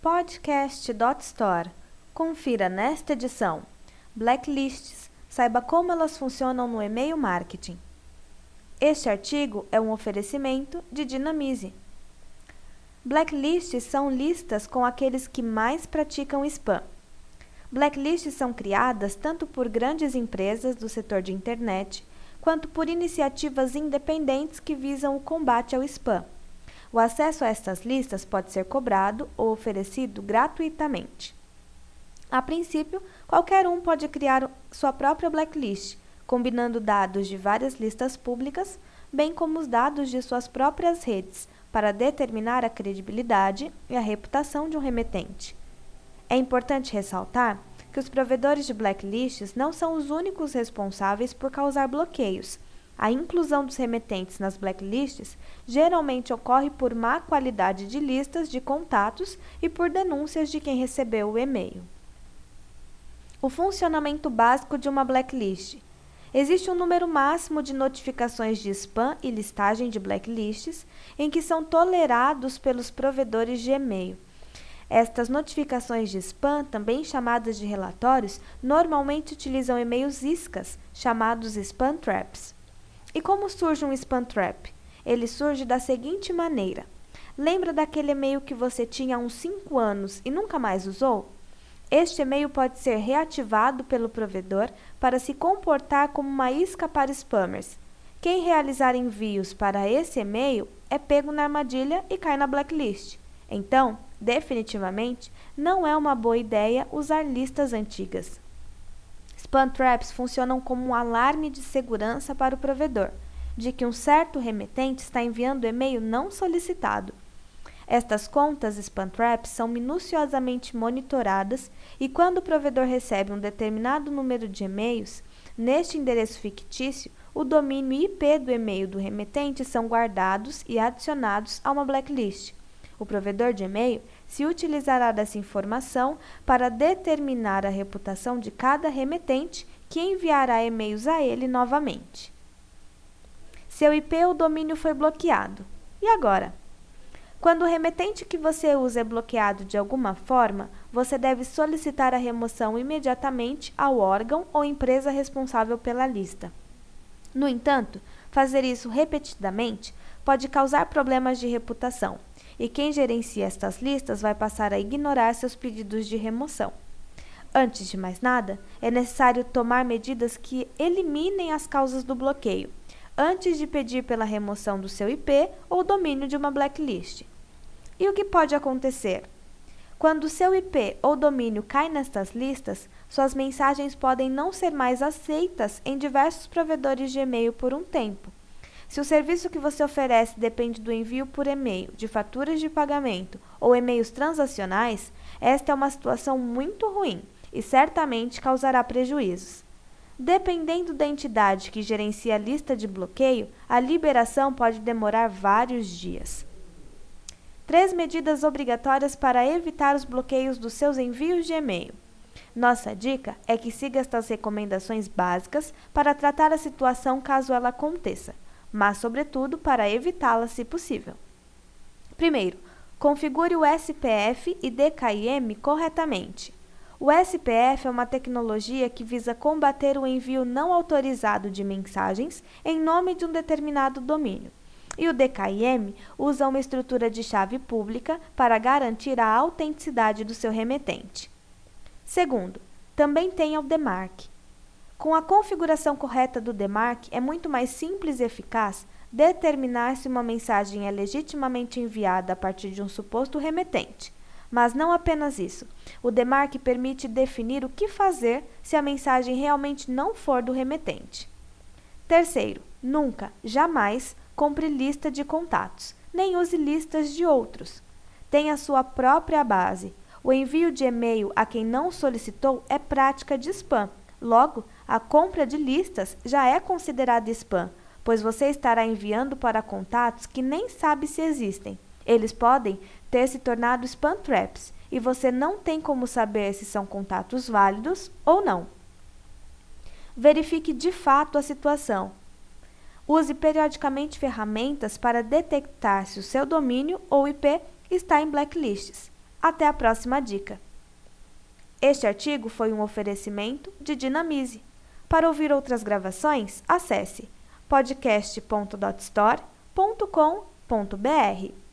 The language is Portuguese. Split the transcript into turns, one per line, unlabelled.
Podcast.store. Confira nesta edição. Blacklists. Saiba como elas funcionam no e-mail marketing. Este artigo é um oferecimento de Dinamize. Blacklists são listas com aqueles que mais praticam spam. Blacklists são criadas tanto por grandes empresas do setor de internet quanto por iniciativas independentes que visam o combate ao spam. O acesso a estas listas pode ser cobrado ou oferecido gratuitamente. A princípio, qualquer um pode criar sua própria blacklist, combinando dados de várias listas públicas, bem como os dados de suas próprias redes, para determinar a credibilidade e a reputação de um remetente. É importante ressaltar que os provedores de blacklists não são os únicos responsáveis por causar bloqueios. A inclusão dos remetentes nas blacklists geralmente ocorre por má qualidade de listas de contatos e por denúncias de quem recebeu o e-mail. O funcionamento básico de uma blacklist. Existe um número máximo de notificações de spam e listagem de blacklists em que são tolerados pelos provedores de e-mail. Estas notificações de spam, também chamadas de relatórios, normalmente utilizam e-mails iscas, chamados spam traps. E como surge um spam trap? Ele surge da seguinte maneira: Lembra daquele e-mail que você tinha há uns 5 anos e nunca mais usou? Este e-mail pode ser reativado pelo provedor para se comportar como uma isca para spammers. Quem realizar envios para esse e-mail é pego na armadilha e cai na blacklist. Então, definitivamente, não é uma boa ideia usar listas antigas. Spam traps funcionam como um alarme de segurança para o provedor, de que um certo remetente está enviando e-mail não solicitado. Estas contas spam traps são minuciosamente monitoradas e quando o provedor recebe um determinado número de e-mails, neste endereço fictício, o domínio IP do e-mail do remetente são guardados e adicionados a uma blacklist. O provedor de e-mail se utilizará dessa informação para determinar a reputação de cada remetente que enviará e-mails a ele novamente. Seu IP ou domínio foi bloqueado. E agora? Quando o remetente que você usa é bloqueado de alguma forma, você deve solicitar a remoção imediatamente ao órgão ou empresa responsável pela lista. No entanto, fazer isso repetidamente pode causar problemas de reputação e quem gerencia estas listas vai passar a ignorar seus pedidos de remoção. Antes de mais nada, é necessário tomar medidas que eliminem as causas do bloqueio, antes de pedir pela remoção do seu IP ou domínio de uma blacklist. E o que pode acontecer? Quando seu IP ou domínio cai nestas listas, suas mensagens podem não ser mais aceitas em diversos provedores de e-mail por um tempo. Se o serviço que você oferece depende do envio por e-mail de faturas de pagamento ou e-mails transacionais, esta é uma situação muito ruim e certamente causará prejuízos. Dependendo da entidade que gerencia a lista de bloqueio, a liberação pode demorar vários dias. Três medidas obrigatórias para evitar os bloqueios dos seus envios de e-mail. Nossa dica é que siga estas recomendações básicas para tratar a situação caso ela aconteça mas, sobretudo, para evitá-la se possível. Primeiro, configure o SPF e DKIM corretamente. O SPF é uma tecnologia que visa combater o envio não autorizado de mensagens em nome de um determinado domínio. E o DKIM usa uma estrutura de chave pública para garantir a autenticidade do seu remetente. Segundo, também tem o DMARC, com a configuração correta do DMARC, é muito mais simples e eficaz determinar se uma mensagem é legitimamente enviada a partir de um suposto remetente. Mas não apenas isso. O DMARC permite definir o que fazer se a mensagem realmente não for do remetente. Terceiro, nunca, jamais compre lista de contatos, nem use listas de outros. Tenha sua própria base. O envio de e-mail a quem não solicitou é prática de spam. Logo, a compra de listas já é considerada spam, pois você estará enviando para contatos que nem sabe se existem. Eles podem ter se tornado spam traps e você não tem como saber se são contatos válidos ou não. Verifique de fato a situação. Use periodicamente ferramentas para detectar se o seu domínio ou IP está em blacklists. Até a próxima dica! Este artigo foi um oferecimento de Dinamize. Para ouvir outras gravações, acesse podcast.dotstore.com.br.